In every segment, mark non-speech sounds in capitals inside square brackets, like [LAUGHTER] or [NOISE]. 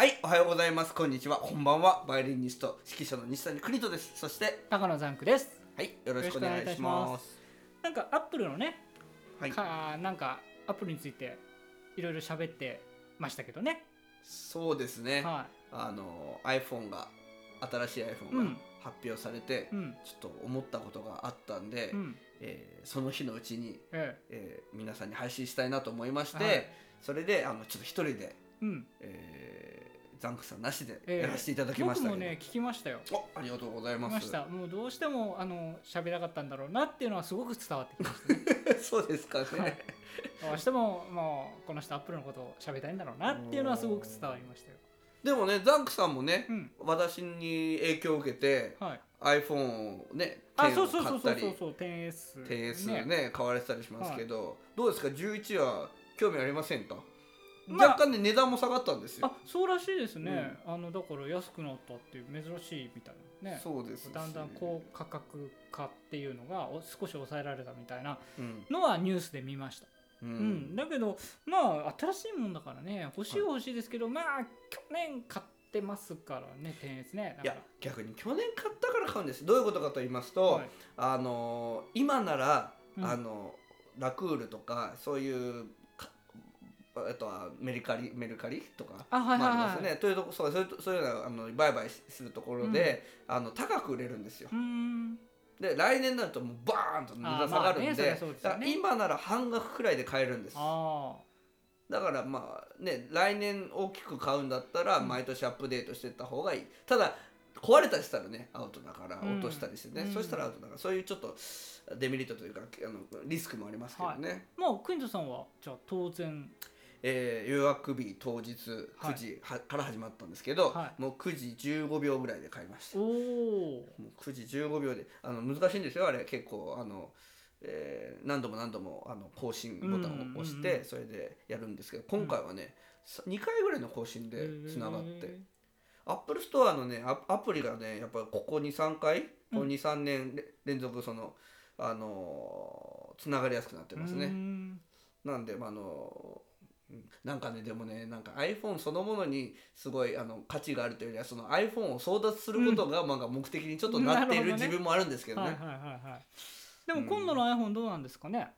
はい、おはようございます。こんにちは。こんばんは。バイオリニスト、指揮者の西谷邦人です。そして、高野ザンクですはい、よろしくお願いします。なんかアップルのね、はい、かなんかアップルについていろいろ喋ってましたけどねそうですね。はあの iPhone が新しい iPhone がうん発表されて、いうんちょっと思ったことがあったんで、うんえーその日のうちに、ええー皆さんに配信したいなと思いまして、はいそれであのちょっと一人で、えうんえーザンクさんなしでええ。やらせていただきましたけど、僕もね聞きましたよ。おありがとうござい聞きます。ました。もうどうしてもあの喋りたかったんだろうなっていうのはすごく伝わってきましたね。[LAUGHS] そうですかね。はい。どうしてももうこの人アップルのことを喋りたいんだろうなっていうのはすごく伝わりましたよ。でもね、ザンクさんもね、うん。私に影響を受けてはい。iPhone をねあ10をそうそうそうそうそうそう 10S 10S ね。買われてたりしますけど、どうですか？11は興味ありませんか、まあ若干ね値段も下がったんですよ。あそうらしいですね、あのだから安くなったっていう珍しいみたいな。ねそうです。だんだん高価格化っていうのがお少し抑えられたみたいなうん、のはニュースで見ました、ううん。んだけどまあ新しいもんだからね欲しいは欲しいですけど、まあ去年買ってますからね 10S ね。いや逆に去年買ったから買うんです。どういうことかと言いますと、らはい。あのー今なら、うん。あのラクールとかそういうかあとはメルカリメルカリとかあはいはいはい。まあありますね。というとこそうそういうそういうようなあの売買するところで、あの高く売れるんですよ。うーん。で来年になるともうバーンと値段下がるんで,、ねでね。今なら半額くらいで買えるんです。あだからまあね来年大きく買うんだったらうん。毎年アップデートしていった方がいい。ただ壊れたりしたらねアウトだからうん。落としたりしてね、うん。そしたらアウトだからそういうちょっとデメリットというかあのリスクもありますけどね、あもうクイントさんはじゃあ当然えー予約日当日9時はから始まったんですけど、はもう9時15秒ぐらいで買いました。おおもう9時15秒であの難しいんですよあれ。結構あの、えー何度も何度もあの更新ボタンを押して、うんうんうんそれでやるんですけど今回はね、さ2回ぐらいの更新でつながって、アップルストアのねアアプリがねやっぱここ23回、この23年れ連続そのあのつながりやすくなってますね、なんでまああのうんなんかねでもねなんか iPhone そのものにすごいあの価値があるというよりはその iPhone を争奪することが、まあ目的にちょっとなっている自分もあるんですけどね。はいはいはいはい。でも今度の iPhone どうなんですかね、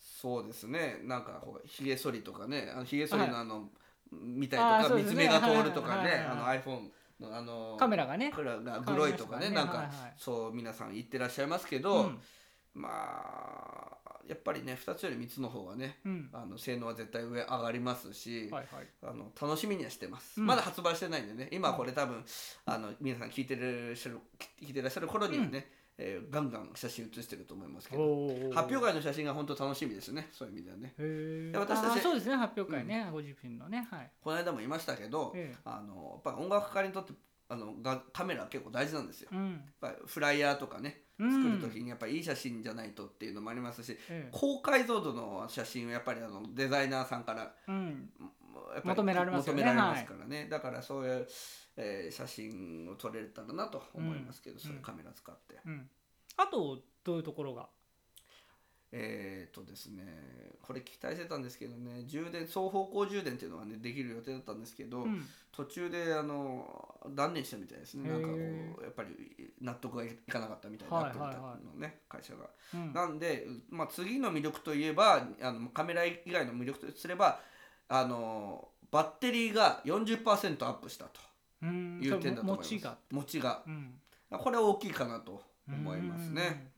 そうですね。なんかこうひげ剃りとかねあのひげ剃りのあの、見たりとか、あーそうですね。見つめが通るとかね、iPhone のあのカメラがね。カメラがグロいとかねなんか、はいはいそう皆さん言ってらっしゃいますけど、うん。まあやっぱりね2つより3つの方がねうん。あの性能は絶対上上がりますし、はいはい。あの楽しみにはしてます、うん。まだ発売してないんでね。今これ多分あの皆さん聞いてる聞いてらっしゃる頃にはね、えーガンガン写真写してると思いますけど発表会の写真が本当楽しみですね。そういう意味ではね。で私たちあそうですね。発表会ね、ご自身のね。はい。この間も言いましたけど、ええ。あのやっぱ音楽家にとってあのがカメラは結構大事なんですよ。うん。やっぱフライヤーとかねうん作る時にやっぱりいい写真じゃないとっていうのもありますし、ええ高解像度の写真をやっぱりあのデザイナーさんからうん。求められますよね。求められますからね、だからそういう、えー写真を撮れたらなと思いますけど、ん。そういうカメラ使って、うん。あとどういうところが？えっ、とですねこれ期待してたんですけどね充電双方向充電っていうのはねできる予定だったんですけど、うん。途中であの断念したみたいですね。なんかこへうやっぱり納得がいかなかったみたいはいなのね会社が。うん。なんで、まあ、次の魅力といえばあのカメラ以外の魅力とすればあのバッテリーが40%アップしたとうん。いう点だと思います。持ちが。持ちが。うん。これは大きいかなと思いますね。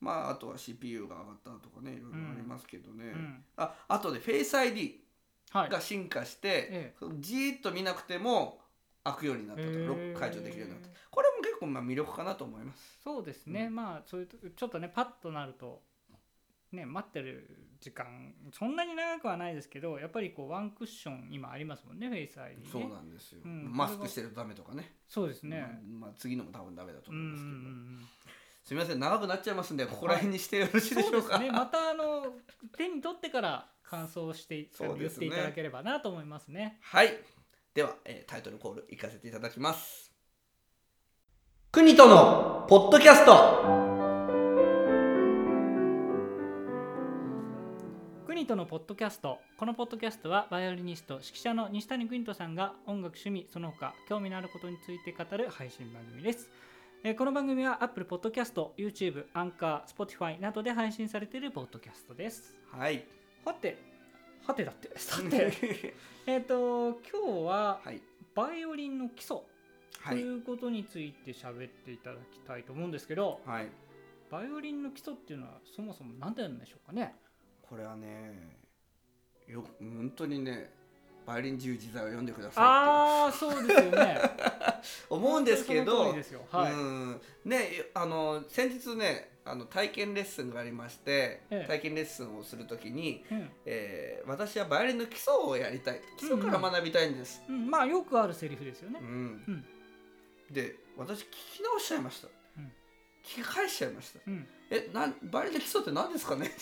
うまああとは CPU が上がったとかねいろいろありますけどね。ん。うん。ああとで Face ID はい。が進化して、えじーっと見なくても開くようになったと、へー。ロック解除できるようになった。これも結構まあ魅力かなと思います。そうですね、まあそういうとちょっとねパッとなるとね待ってる時間そんなに長くはないですけどやっぱりこうワンクッション今ありますもんねフェイス ID ね。そうなんですよ。うん。マスクしてるとダメとかね。そうですね、まあ、まあ次のも多分ダメだとうんうんう思いますけど、んすみません長くなっちゃいますんでここら辺にしてよろしいでしょうか、そうですね。またあの手に取ってから感想して言っていただければなと思いますね。はい。では、えータイトルコールいかせていただきます。国とのポッドキャスト。国ニトのポッドキャスト。このポッドキャストはバイオリニスト指揮者の西谷邦人さんが音楽趣味その他興味のあることについて語る配信番組ですえーこの番組は Apple Podcast、YouTube、アンカー、Spotify などで配信されているポッドキャストです。はい。はてはてだって？[LAUGHS] さて。[LAUGHS] えっと今日ははい。バイオリンの基礎はい。ということについて喋っていただきたいと思うんですけど、はい。バイオリンの基礎っていうのはそもそも何でなんでしょうかねこれはねよ本当にねバイオリン自由自在を読んでくださいっああそうですよね。て [LAUGHS] 思うんですけどねあの先日ねあの体験レッスンがありまして、ええ。体験レッスンをするときに、うん。えー私はバイオリンの基礎をやりたい。基礎から学びたいんです、うん、まあよくあるセリフですよね。う。ん。うん。で私聞き直しちゃいました、うん。聞き返しちゃいました。うん、えなんバイオリンの基礎って何ですかね？[LAUGHS]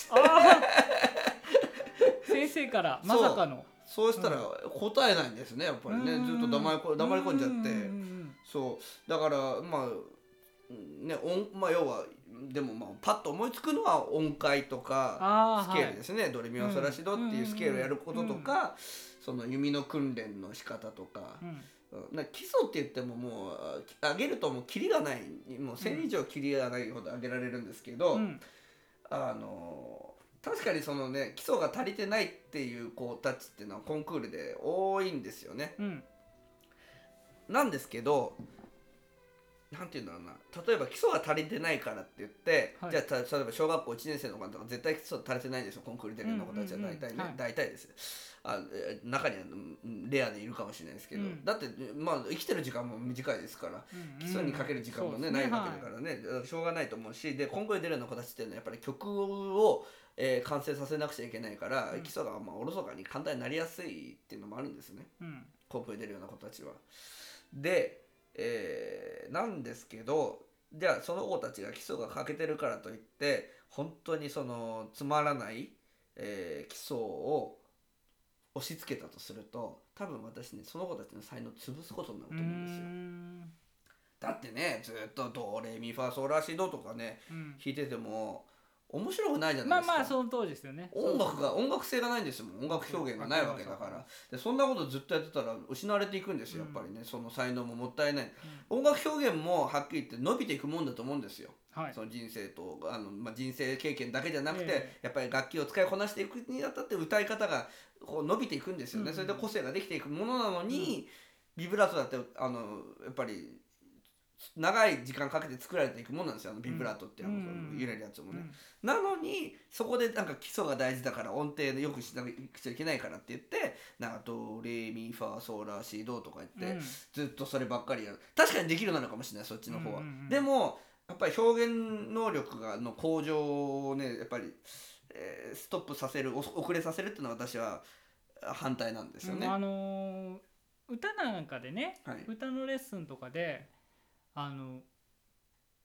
先生からまさかのそうしたら答えないんですねやっぱりね。うん。ずっと黙りこ黙り込んじゃって、そう。だからまあね音まあ要はでもまあパッと思いつくのは音階とかスケールですね、ドレミファソラシドっていうスケールをやることとか、その弓の訓練の仕方とか、うん。うん。な基礎って言ってももうあ上げるともうキリがない。もう1000以上キリがないほど上げられるんですけど、うん。あの確かにそのね基礎が足りてないっていう子たちっていうのはコンクールで多いんですよね。うん。なんですけどなんていうんだろうな。例えば基礎が足りてないからって言って、はい。じゃあた例えば小学校1年生の子とか絶対基礎足りてないんですよコンクール出るような子たちは大体ね、はい大体です。あえー中にはうんレアでいるかもしれないですけど、うんだってまあ生きてる時間も短いですからうん基礎にかける時間もね、そうですないわけだからね、しょうがないと思うしでコンクール出るような子たちっていうのはやっぱり曲を、えー完成させなくちゃいけないから、うん基礎がまあおろそかに簡単になりやすいっていうのもあるんですね。うんコンプに出るような子たちは。で、えーなんですけどじゃあその子たちが基礎が欠けてるからといって本当にそのつまらない、えー基礎を押し付けたとすると多分私ねその子たちの才能を潰すことになるとう思うんですよ。んだってねずっとドレミファソラシドとかねうん弾いてても面白くないじゃなまあいですか。まあその通りですよね。音楽が音楽性がないんですよ。音楽表現がないわけだから。でそんなことずっとやってたら失われていくんですよやっぱりね、その才能ももったいない、音楽表現もはっきり言って伸びていくもんだと思うんですよ、はい。その人生とあの、まあ、人生経験だけじゃなくて、え。やっぱり楽器を使いこなしていくにあたって歌い方がこう伸びていくんですよね、うん。それで個性ができていくものなのに、ビブラートだってあのやっぱり長い時間かけて作られていくもんなんですよあのビブラートってあの、うん。揺れるやつもね、うん。なのにそこでなんか基礎が大事だから音程でよくしなくちゃいけないからって言ってなんかドレミファソラシドとか言って、うん。ずっとそればっかりやる。確かにできるなるかもしれないそっちの方は、うんうんうん。でもやっぱり表現能力がの向上をねやっぱり、えーストップさせるお遅れさせるっていうのは私は反対なんですよね、うん。あのー歌なんかでね、はい。歌のレッスンとかであの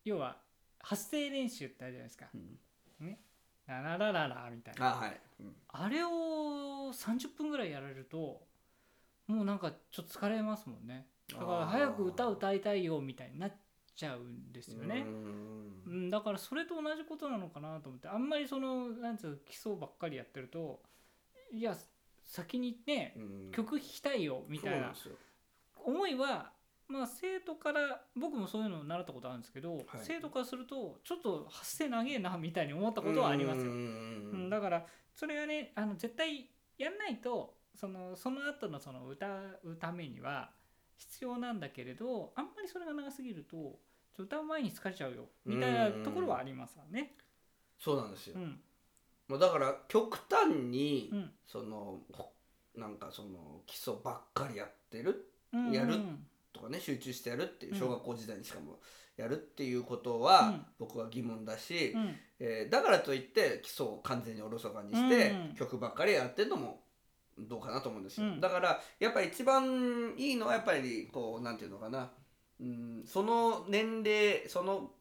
要は発声練習ってあるじゃないですか。うん「ラララララ」みたいな。あはい、うん。あれを30分ぐらいやられるともうなんかちょっと疲れますもんね。だから早く歌歌いたいよみたいになっちゃうんですよね。う。ん。うん、だからそれと同じことなのかなと思って。あんまりそのなんつうの基礎ばっかりやってるといや先にねうん。曲弾きたいよみたいな。思いはまあ生徒から僕もそういうのを習ったことあるんですけど、はい。生徒からするとちょっと発声長えなみたいに思ったことはありますよ。うんうん、だからそれはねあの絶対やんないとそのその後のその歌うためには必要なんだけれどあんまりそれが長すぎるとちょ歌う前に疲れちゃうよみたいなところはありますわね。そうなんですよ。う、ん。まあだから極端に、うん。そのほなんかその基礎ばっかりやってるうんやるうんとかね集中してやるっていううん。小学校時代にしかもやるっていうことは、うん。僕は疑問だし、うん。えーだからといって基礎を完全におろそかにして、うん曲ばっかりやってるのもどうかなと思うんですよ、うん。だからやっぱり一番いいのはやっぱりこうなんていうのかな、うん、その年齢その、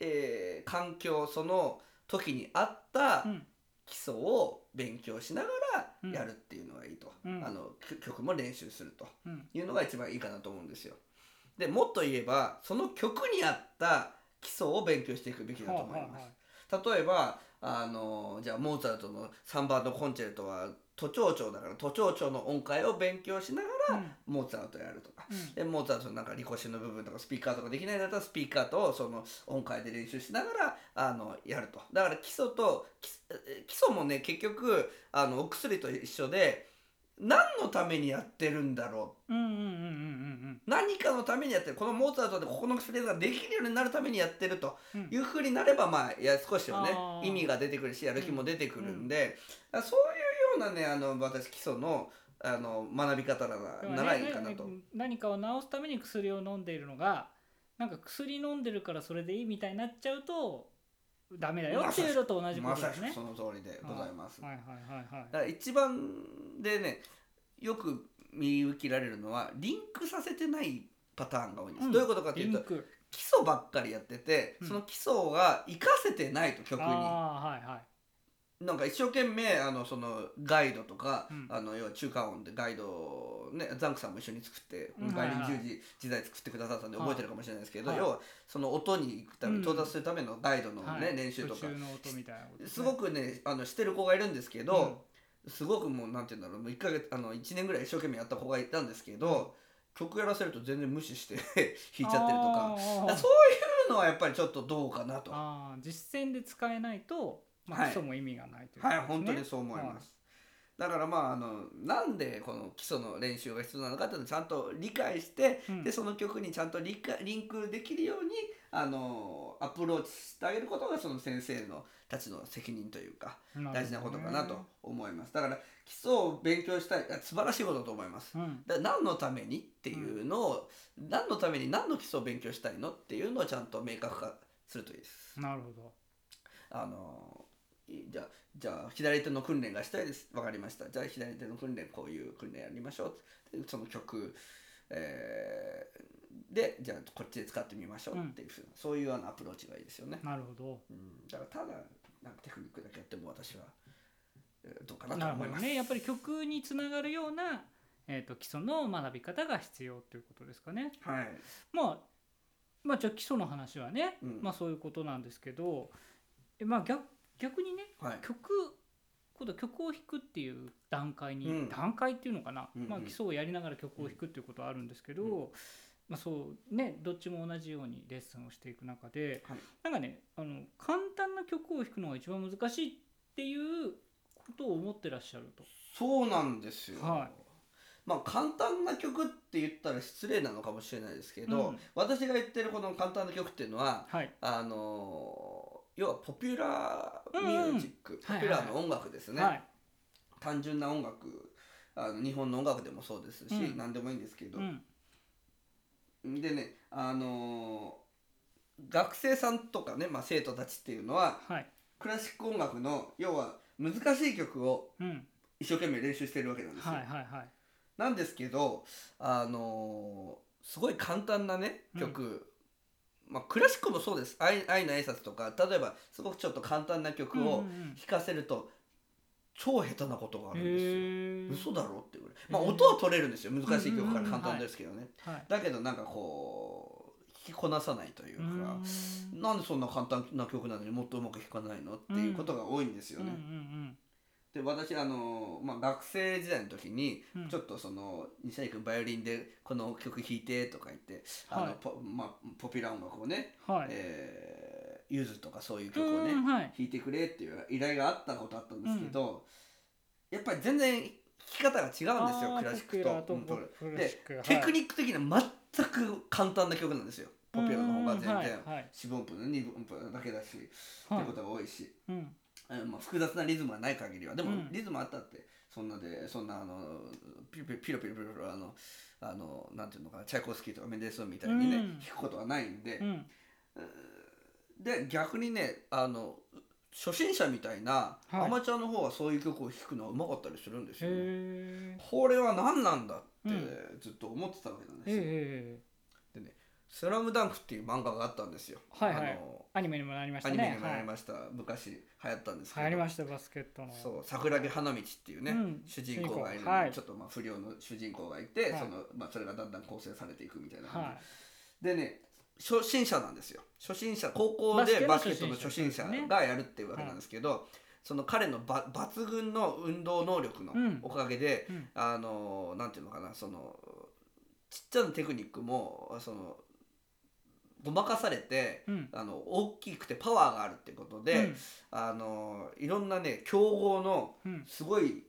えー環境その時に合ったうん基礎を勉強しながうんらやるっていうのがいいと、うん。あのき曲も練習するとうん。いうのが一番いいかなと思うんですよ。でもっと言えばその曲に合った基礎を勉強していくべきだと思います。はあは例えばあのじゃあモーツァルトの3番のコンチェルトは都庁長だから都庁長の音階を勉強しながら、うん。モーツァルトやるとか。うん。でモーツァルトのなんかリコシの部分とかスピーカーとかできないんだったらスピーカーとその音階で練習しながらあのやると。だから基礎と基基礎もね結局あのお薬と一緒で何のためにやってるんだろう。何かのためにやってる。このモーツァルトでここのフレーズができるようになるためにやってるとうん。いうふうになればまあいや少しはね意味が出てくるしやる気も出てくるんで、そういうなねあの私基礎のあの学び方なうんらならいいかなと。ね何かを治すために薬を飲んでいるのがなんか薬飲んでるからそれでいいみたいになっちゃうとダメだよっていうのと同じこまとですね。さしくそ。の通りでございます。はい。はい。はい。はい。だから一番でねよく見受けられるのはリンクさせてないパターンが多いんです、うん。どういうことかっていうと基礎ばっかりやってて、うん。その基礎が活かせてないと曲に。ああはいはいなんか一生懸命あのそのガイドとか、うん。あの要は中華音でガイドをねザンクさんも一緒に作って、うん。バイオリンはいはい10時時代作ってくださったんではい。覚えてるかもしれないですけど、はい。要はその音に行くためうん。に到達するためのガイドのね、はい。練習とか。途中の音みたいなことですごくねあのしてる子がいるんですけど、すごくもうなんて言うんだろうもう1ヶ月あの1年ぐらい一生懸命やった子がいたんですけど、曲やらせると全然無視して [LAUGHS] 弾いちゃってるとか。あー。だからそういうのはやっぱりちょっとどうかなと。あー。実践で使えないと、まあ、はい基礎も意味がないというはい、ことですね本当にそう思います。だからまああのなんでこの基礎の練習が必要なのかっていうのをちゃんと理解して、うんでその曲にちゃんと理解リンクできるようにあのアプローチしてあげることがその先生のたちの責任というか大事なことかなと思います。だから基礎を勉強したいあ素晴らしいことだと思います。うんだ何のためにっていうのを、何のために何の基礎を勉強したいのっていうのをちゃんと明確化するといいです。なるほどあのいじゃあじゃあ左手の訓練がしたいです。わかりました。じゃあ左手の訓練こういう訓練やりましょう。でその曲、えーでじゃあこっちで使ってみましょうっていうふうな、そういうようなアプローチがいいですよね、なるほど。うん、だからただなんかテクニックだけやっても私は、えーどうかなと思います。ね。やっぱり曲につながるような、えー、と基礎の学び方が必要ということですかね。はい。まあまあじゃあ基礎の話はね、うん。まあそういうことなんですけどえまあ逆逆にねはい。曲今度曲を弾くっていう段階に、うん。段階っていうのかな、うんうん。まあ、基礎をやりながら曲を弾くっていうことはあるんですけど、うんまあ、そうねどっちも同じようにレッスンをしていく中で、はい。なんかねあの簡単な曲を弾くのが一番難しいっていうことを思ってらっしゃると。そうなんですよ、はい。まあ簡単な曲って言ったら失礼なのかもしれないですけど、うん。私が言ってるこの簡単な曲っていうのははい、あの要はポピュラーミュージック、うんポピュラーの音楽ですね、はい単純な音楽あの日本の音楽でもそうですし、うん。何でもいいんですけど。う、ん。でねあの学生さんとかね、まあ、生徒たちっていうのははい。クラシック音楽の要は難しい曲をうん。一生懸命練習してるわけなんですよ。はいはいはい。なんですけどあのすごい簡単なね曲、まあ、クラシックもそうです。愛愛の挨拶とか例えばすごくちょっと簡単な曲をうんうんうん。弾かせると超下手なことがあるんですよ。嘘だろっていうぐらい、まあ、音は取れるんですよ。難しい曲から簡単ですけどね、はい。だけどなんかこう弾きこなさないというか、うなんでそんな簡単な曲なのにもっとうまく弾かないのっていうことが多いんですようんうね。んで私あの、まあ、学生時代の時にうん。ちょっとその西谷君バイオリンでこの曲弾いてとか言って、あのはい。ポまあ、ポピュラー音楽をね、うんはい。えーゆずとかそういう曲をね、うんはい。弾いてくれっていう依頼があったことあったんですけど、やっぱり全然弾き方が違うんですよあークラシックとポピュラーとうんポプラシック。はい。テクニック的には全く簡単な曲なんですよ。ポピュラーの方が全然、うんはいはい。四分音符二分音符だけだし、はい。ってことが多いし、まあ、複雑なリズムがない限りは。でも、うん。リズムあったってそんなでそんなあのピロピロピロピロピあのあのなんていうのかなチャイコフスキーとかメンデルソンみたいにね、うん。弾くことはないんで、うん。で逆にねあの初心者みたいな、はい。アマチュアの方はそういう曲を弾くのはうまかったりするんですよ、ね、へこれは何なんだってうん。ずっと思ってたわけなんえですよ、スラムダンクっていう漫画があったんですよ。はいはい。あのアニメにもなりましたね。アニメにもなりはいました、昔流行ったんですけど。流行りましたバスケットの。そう桜木花道っていうね、うん。主人公がいる、はい。ちょっとまあ不良の主人公がいて、はい。そのまあ、それがだんだん構成されていくみたいな感じ、はでね初心者なんですよ。初心者高校でバスケットの初初心者がやるっていうわけなんですけど、その彼のば抜群の運動能力のうん。おかげで、うん。あのなんていうのかなそのちっちゃなテクニックもそのごまかされてうん。あの大きくてパワーがあるってことで、あのいろんなね強豪のうん。うんすごい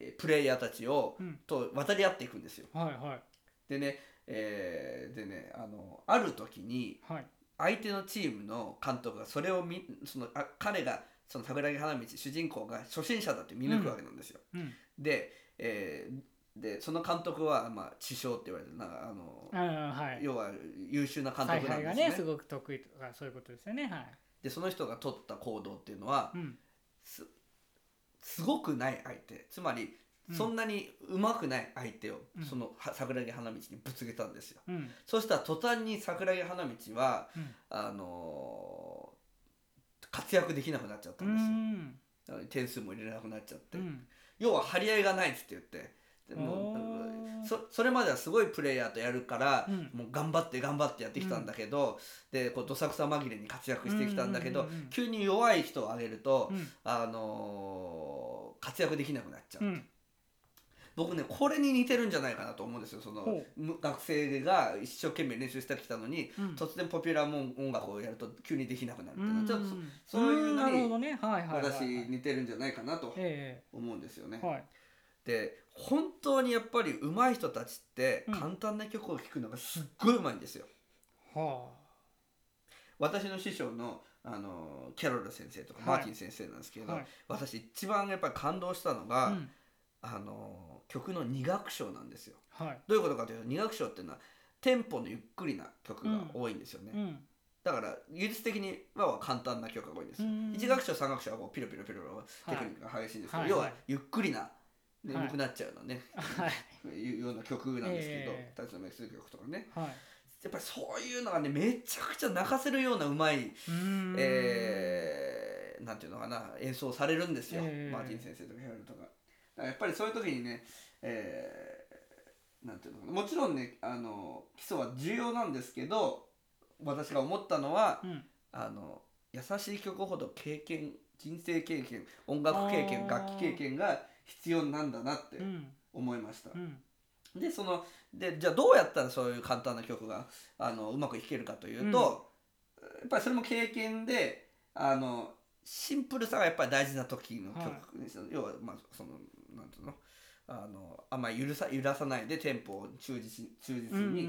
えプレイヤーたちを、うん。と渡り合っていくんですよ。はいはい。でね、えーでねあのある時にはい。相手のチームの監督がそれを見そのあ彼がその桜木花道主人公が初心者だって見抜くわけなんですよ。うん。で,、えーでその監督は、まあ、知将って言われてなんかあの、うんはい。要は優秀な監采督なん配ですね。がねすごく得意とかそういうことですよね。はい。でその人が取った行動っていうのはうん。すすごくない相手。つまりうん。そんなに上手くない相手を、うん。そのは桜木花道にぶつけたんですよ。うん。そしたら途端に桜木花道はうん。あのー活躍できなくなっちゃったうんですよ。ん。点数も入れなくなっちゃって、うん。要は張り合いがないっつって言ってでもおう。ー。そそれまではすごいプレイヤーとやるから、うん。もう頑張って頑張ってやってきたんだけど、でこうどさくさ紛れに活躍してきたんだけど、うんうんうんうん。急に弱い人を上げると、うん。あのー活躍できなくなっちゃう、うん。僕ねこれに似てるんじゃないかなと思うんですよ。その学生が一生懸命練習してきたのに、うん。突然ポピュラーもん音楽をやると急にできなくなるっていうちょっとそそういうのに私似てるんじゃないかなとえ思うんですよね。えはい。で本当にやっぱり上手い人たちってうん。簡単な曲を聴くのがすっごい上手いんですよ。は私の師匠のあのキャロル先生とか、はい。マーティン先生なんですけど、はい。私一番やっぱり感動したのあが、うん。あの曲の二楽章なんですよ。はい。どういうことかというと二楽章っていうのはテンポのゆっくりな曲が多いんですよね。うん。だから技術的には簡単な曲が多いんですよ。うん。一楽章三楽章はこうピロピロピロピロテクニックが激しいんですけど、要ははい。はいゆっくりな眠はい。くなっちゃうのね、はい。いうような曲なんですけどええ「立ちのメス曲」とかね。はい。やっぱりそういうのがねめちゃくちゃ泣かせるようなうまい、えーなんていうのかな演奏されるんですよ、ええ。マーティン先生とかヘラルとか。だからやっぱりそういう時にね、えーなんていうのかな。もちろんねあの基礎は重要なんですけど私が思ったのはうん。あの優しい曲ほど経験人生経験音楽経験楽器経験が必要なんだなってうん。思いました。うん。でそのでじゃあどうやったらそういう簡単な曲があのうまく弾けるかというと、やっぱりそれも経験であのシンプルさがやっぱり大事な時の曲ですよ、要はまあそのなんていうの？あのあんまり揺るさ揺らさないでテンポを忠実忠実に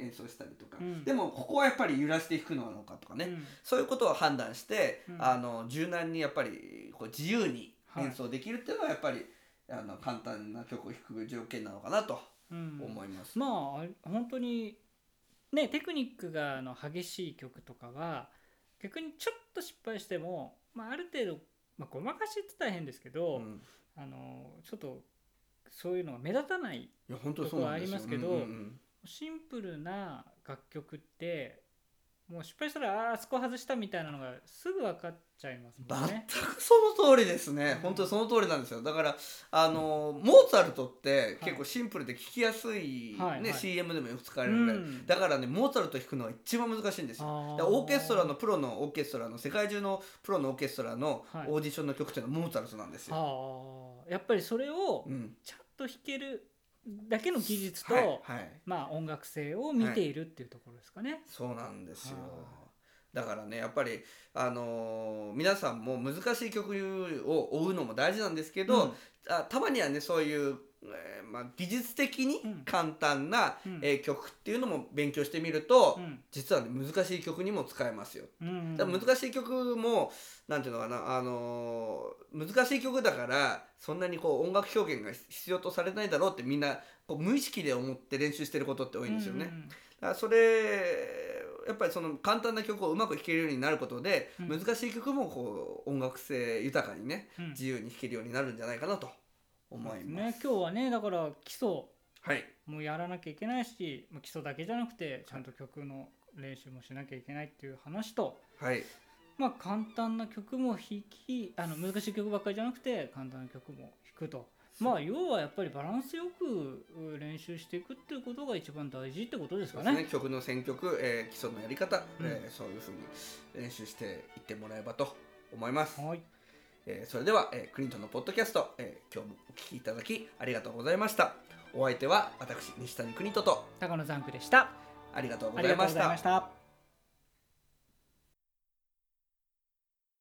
演奏したりとか、うん。でもここはやっぱり揺らしていくのかとかね、うん。そういうことを判断して、うん。あの柔軟にやっぱりこう自由に演奏できるっていうのはやっぱり、あの簡単な曲を弾く条件なのかなとうん。思います。まあ本当にねテクニックがあの激しい曲とかは逆にちょっと失敗しても、まあ、ある程度、まあ、ごまかしって言ったら変ですけど、うん。あのちょっとそういうのが目立たないとこはありますけどうんうんうん。シンプルな楽曲ってもう失敗したらあそこ外したみたいなのがすぐ分かっちゃいますもん全ね。くその通りですね、うん。本当にその通りなんですよ。だからあのモーツァルトって結構シンプルで聴きやすい、ねはいはい。CM でもよく使われるぐらい、うん。だからねモーツァルト弾くのが一番難しいんですよ。オーケストラのプロのオーケストラの世界中のプロのオーケストラのはい。オーディションの曲っていうのはモーツァルトなんですよ。あー。やっぱりそれをうん。ちゃんと弾けるだけの技術と、はいはい、まあ音楽性を見ているっていうところですかね。そうなんですよは。だからねやっぱり、あのー皆さんも難しい曲を追うのも大事なんですけど、うんあたまにはねそういう、えーまあ、技術的にうん。簡単な、うん。えー曲っていうのも勉強してみると、うん。実は、ね、難しい曲にも使えますよ。うんだから難しい曲もなんていうのかな、あのー難しい曲だからそんなにこう音楽表現が必要とされないだろうってみんなこう無意識で思って練習してることって多いんですよね。うん。だからそれやっぱりその簡単な曲をうまく弾けるようになることで、うん。難しい曲もこう音楽性豊かにねうん。自由に弾けるようになるんじゃないかなと思います。ね、今日はねだから基礎はい、もやらなきゃいけないしまあ基礎だけじゃなくてちゃんと曲の練習もしなきゃいけないっていう話と、はい、まあ、簡単な曲も弾きあの難しい曲ばっかりじゃなくて簡単な曲も弾くと。まあ要はやっぱりバランスよくう練習していくっていうことが一番大事ってことですかね。ね。曲の選曲、えー基礎のやり方、うん。えーそういうふうに練習していってもらえばと思います、はい、えーそれでは、えークリントンのポッドキャスト、えー今日もお聞きいただきありがとうございましたお相手は私西谷邦人と高野ザンクでした。ありがとうございました。